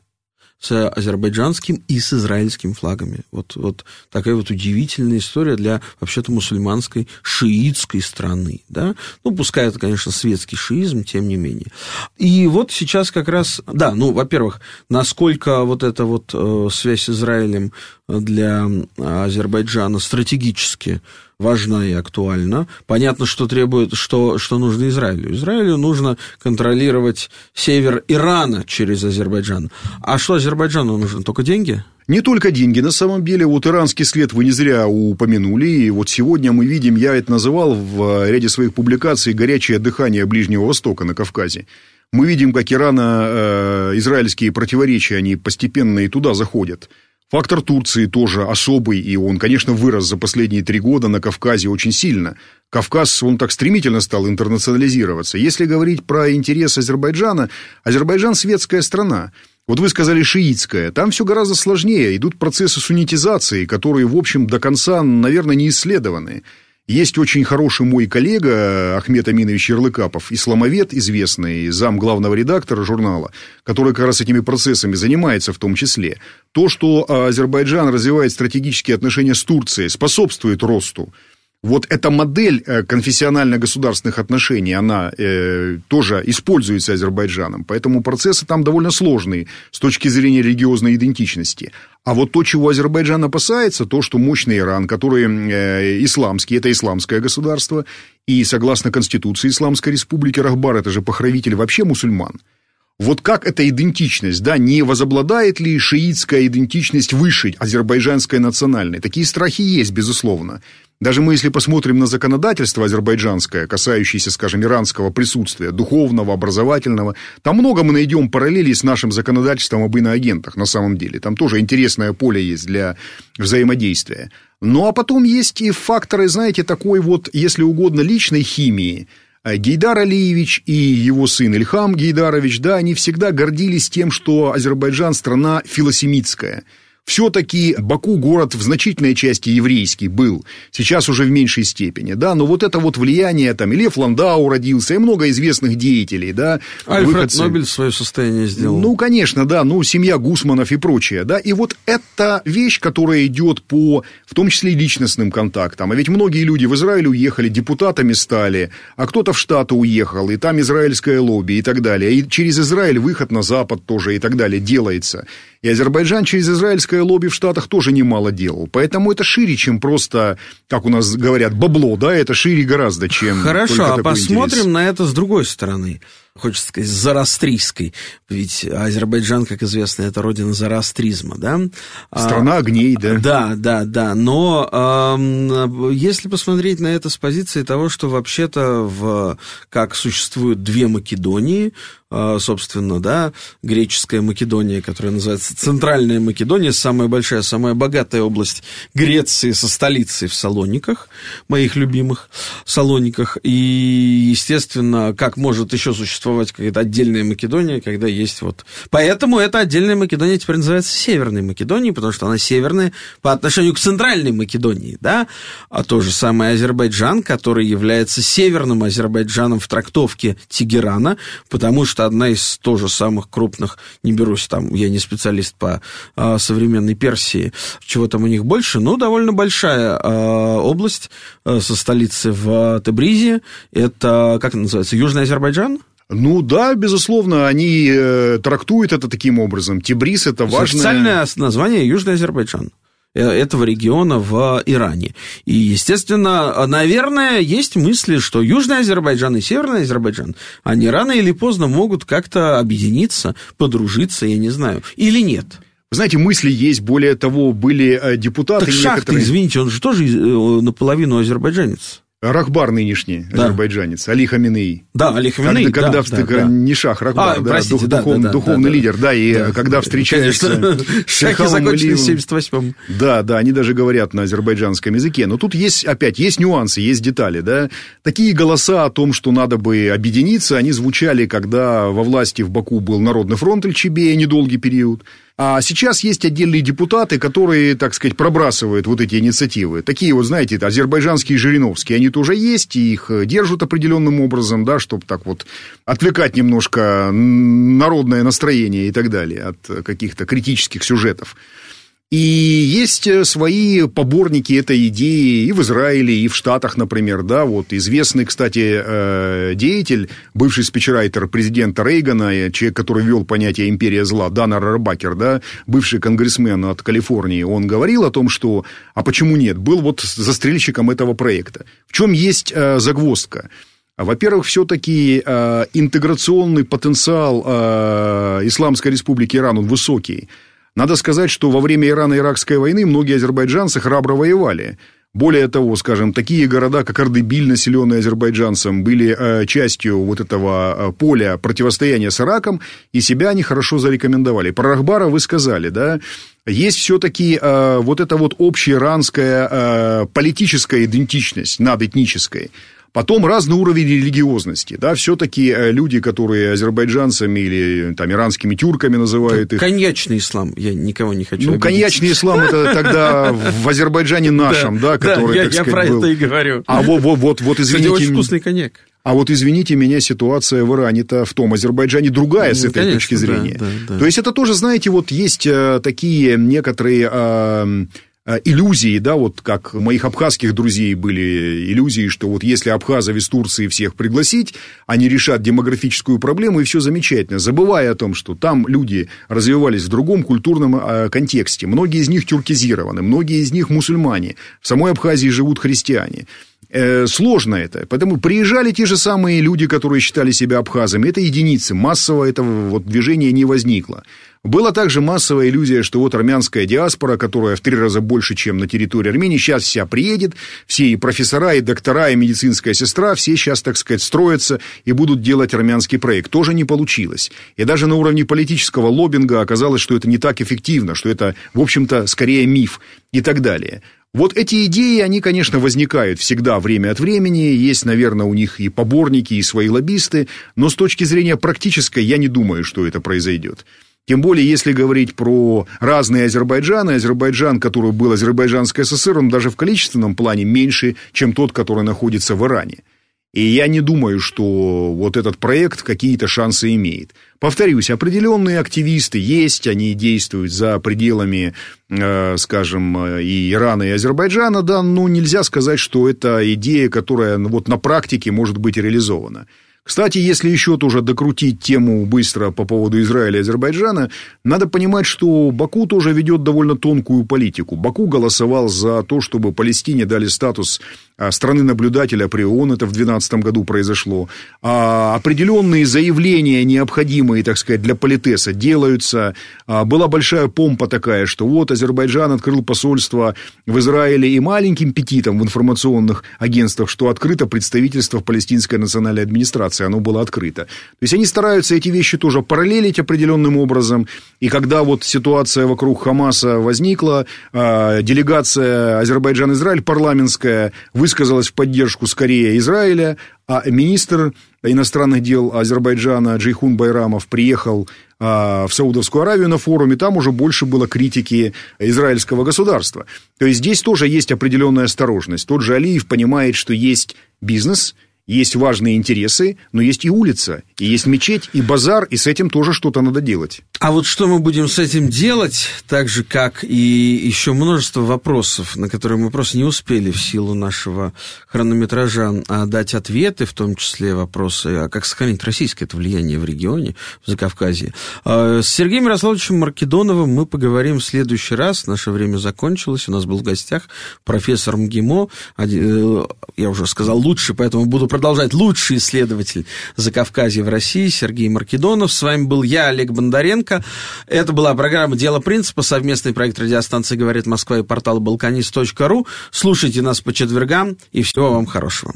с азербайджанским и с израильским флагами. Вот, вот такая вот удивительная история для вообще-то мусульманской шиитской страны. Да? Ну, пускай это, конечно, светский шиизм, тем не менее. И вот сейчас как раз, да, ну, во-первых, насколько вот эта вот э, связь с Израилем для Азербайджана стратегически важна и актуальна. Понятно, что требует, что, что нужно Израилю. Израилю нужно контролировать север Ирана через Азербайджан. А что Азербайджану нужно? Только деньги? Не только деньги, на самом деле, вот иранский след вы не зря упомянули, и вот сегодня мы видим, я это называл в ряде своих публикаций, горячее дыхание Ближнего Востока на Кавказе. Мы видим, как ирано-израильские э, противоречия, они постепенно и туда заходят. Фактор Турции тоже особый, и он, конечно, вырос за последние три года на Кавказе очень сильно. Кавказ, он так стремительно стал интернационализироваться. Если говорить про интерес Азербайджана, Азербайджан – светская страна. Вот вы сказали шиитская. Там все гораздо сложнее. Идут процессы суннитизации, которые, в общем, до конца, наверное, не исследованы. Есть очень хороший мой коллега Ахмед Аминович Ярлыкапов, исламовед известный, зам главного редактора журнала, который как раз этими процессами занимается в том числе. То, что Азербайджан развивает стратегические отношения с Турцией, способствует росту вот эта модель э, конфессионально-государственных отношений, она э, тоже используется Азербайджаном, поэтому процессы там довольно сложные с точки зрения религиозной идентичности. А вот то, чего Азербайджан опасается, то, что мощный Иран, который э, исламский, это исламское государство, и согласно Конституции Исламской Республики Рахбар, это же похравитель вообще мусульман. Вот как эта идентичность, да, не возобладает ли шиитская идентичность выше азербайджанской национальной? Такие страхи есть, безусловно. Даже мы, если посмотрим на законодательство азербайджанское, касающееся, скажем, иранского присутствия, духовного, образовательного, там много мы найдем параллелей с нашим законодательством об иноагентах на самом деле. Там тоже интересное поле есть для взаимодействия. Ну, а потом есть и факторы, знаете, такой вот, если угодно, личной химии. Гейдар Алиевич и его сын Ильхам Гейдарович, да, они всегда гордились тем, что Азербайджан страна филосемитская – все-таки Баку город в значительной части еврейский был, сейчас уже в меньшей степени, да, но вот это вот влияние, там, и Лев Ландау родился, и много известных деятелей, да. Альфред выходцы. Нобель свое состояние сделал. Ну, конечно, да, ну, семья Гусманов и прочее, да, и вот это вещь, которая идет по, в том числе, личностным контактам, а ведь многие люди в Израиль уехали, депутатами стали, а кто-то в Штаты уехал, и там израильское лобби и так далее, и через Израиль выход на Запад тоже и так далее делается. И Азербайджан через израильское лобби в Штатах тоже немало делал. Поэтому это шире, чем просто, как у нас говорят, бабло, да, это шире гораздо, чем... Хорошо, а посмотрим интерес. на это с другой стороны хочется сказать, зарастрийской. Ведь Азербайджан, как известно, это родина зарастризма, да? А, Страна огней, да? Да, да, да. Но э, если посмотреть на это с позиции того, что вообще-то в, как существуют две Македонии, э, собственно, да, греческая Македония, которая называется Центральная Македония, самая большая, самая богатая область Греции со столицей в Салониках, моих любимых Салониках. И, естественно, как может еще существовать какая-то отдельная Македония, когда есть вот... Поэтому эта отдельная Македония теперь называется Северной Македонией, потому что она северная по отношению к Центральной Македонии, да? А то же самое Азербайджан, который является Северным Азербайджаном в трактовке Тегерана, потому что одна из тоже самых крупных, не берусь там, я не специалист по а, современной Персии, чего там у них больше, но довольно большая а, область а, со столицей в Тебризе, это, как называется, Южный Азербайджан? Ну да, безусловно, они э, трактуют это таким образом. Тибрис это важное... Официальное название Южный Азербайджан э, этого региона в Иране. И, естественно, наверное, есть мысли, что Южный Азербайджан и Северный Азербайджан, они рано или поздно могут как-то объединиться, подружиться, я не знаю, или нет. знаете, мысли есть, более того, были э, депутаты... Так некоторые... Шахты, извините, он же тоже э, наполовину азербайджанец. Рахбар нынешний, да. азербайджанец, Али Хаминеи. Да, Али Хаминеи, когда, да, когда да, да. не Шах, Рахбар, а, да, простите, дух, да, духов, да, духовный да, лидер, да, и да, когда встречаются... (laughs) Шахи закончились в 78-м. Да, да, они даже говорят на азербайджанском языке, но тут есть, опять, есть нюансы, есть детали, да. Такие голоса о том, что надо бы объединиться, они звучали, когда во власти в Баку был Народный фронт Ильчебея, недолгий период, а сейчас есть отдельные депутаты, которые, так сказать, пробрасывают вот эти инициативы. Такие вот, знаете, азербайджанские Жириновские, они тоже есть, и их держат определенным образом, да, чтобы так вот отвлекать немножко народное настроение и так далее от каких-то критических сюжетов. И есть э, свои поборники этой идеи и в Израиле, и в Штатах, например, да, вот известный, кстати, э, деятель, бывший спичрайтер президента Рейгана, человек, который ввел понятие империя зла, Данар Рабакер, да, бывший конгрессмен от Калифорнии, он говорил о том, что, а почему нет, был вот застрельщиком этого проекта. В чем есть э, загвоздка? Во-первых, все-таки э, интеграционный потенциал э, Исламской Республики Иран, он высокий. Надо сказать, что во время Ирано-Иракской войны многие азербайджанцы храбро воевали. Более того, скажем, такие города, как Ардебиль, населенные азербайджанцем, были э, частью вот этого э, поля противостояния с Ираком, и себя они хорошо зарекомендовали. Про Рахбара вы сказали, да? Есть все-таки э, вот эта вот общеиранская э, политическая идентичность над этнической. Потом разный уровень религиозности. Да, все-таки э, люди, которые азербайджанцами или там, иранскими тюрками называют их... Коньячный ислам, я никого не хочу Ну, обидеть. коньячный ислам, это тогда в Азербайджане нашем, да, который, так сказать, Я про это и говорю. А вот, вот, вот, вот извините... очень вкусный коньяк. А вот, извините меня, ситуация в Иране-то в том Азербайджане другая ну, с этой конечно, точки зрения. Да, да, да. То есть, это тоже, знаете, вот есть э, такие некоторые Э, иллюзии, да, вот как моих абхазских друзей были иллюзии, что вот если абхазов из Турции всех пригласить, они решат демографическую проблему, и все замечательно, забывая о том, что там люди развивались в другом культурном э, контексте. Многие из них тюркизированы, многие из них мусульмане. В самой Абхазии живут христиане. Э, сложно это. Поэтому приезжали те же самые люди, которые считали себя абхазами. Это единицы. Массово этого вот движения не возникло. Была также массовая иллюзия, что вот армянская диаспора, которая в три раза больше, чем на территории Армении, сейчас вся приедет, все и профессора, и доктора, и медицинская сестра, все сейчас, так сказать, строятся и будут делать армянский проект. Тоже не получилось. И даже на уровне политического лоббинга оказалось, что это не так эффективно, что это, в общем-то, скорее миф и так далее. Вот эти идеи, они, конечно, возникают всегда время от времени, есть, наверное, у них и поборники, и свои лоббисты, но с точки зрения практической я не думаю, что это произойдет. Тем более, если говорить про разные Азербайджаны, Азербайджан, который был Азербайджанской ССР, он даже в количественном плане меньше, чем тот, который находится в Иране. И я не думаю, что вот этот проект какие-то шансы имеет. Повторюсь, определенные активисты есть, они действуют за пределами, э, скажем, э, и Ирана, и Азербайджана, да, но нельзя сказать, что это идея, которая ну, вот на практике может быть реализована. Кстати, если еще тоже докрутить тему быстро по поводу Израиля и Азербайджана, надо понимать, что Баку тоже ведет довольно тонкую политику. Баку голосовал за то, чтобы Палестине дали статус страны-наблюдателя при ООН, это в 2012 году произошло. А определенные заявления, необходимые, так сказать, для политеса, делаются. А, была большая помпа такая, что вот Азербайджан открыл посольство в Израиле и маленьким петитом в информационных агентствах, что открыто представительство в палестинской национальной администрации оно было открыто. То есть они стараются эти вещи тоже параллелить определенным образом. И когда вот ситуация вокруг Хамаса возникла, а, делегация Азербайджан-Израиль парламентская высказалась в поддержку скорее Израиля, а министр иностранных дел Азербайджана Джейхун Байрамов приехал а, в Саудовскую Аравию на форуме, там уже больше было критики израильского государства. То есть здесь тоже есть определенная осторожность. Тот же Алиев понимает, что есть бизнес – есть важные интересы, но есть и улица, и есть мечеть, и базар, и с этим тоже что-то надо делать. А вот что мы будем с этим делать, так же, как и еще множество вопросов, на которые мы просто не успели в силу нашего хронометража а дать ответы, в том числе вопросы, а как сохранить российское это влияние в регионе, в Закавказье. А, с Сергеем Ярославовичем Маркедоновым мы поговорим в следующий раз. Наше время закончилось. У нас был в гостях профессор МГИМО. Э, я уже сказал лучше, поэтому буду продолжать лучший исследователь Закавказья в России Сергей Маркедонов. С вами был я, Олег Бондаренко. Это была программа «Дело принципа», совместный проект радиостанции «Говорит Москва» и портала «Балканист.ру». Слушайте нас по четвергам, и всего вам хорошего.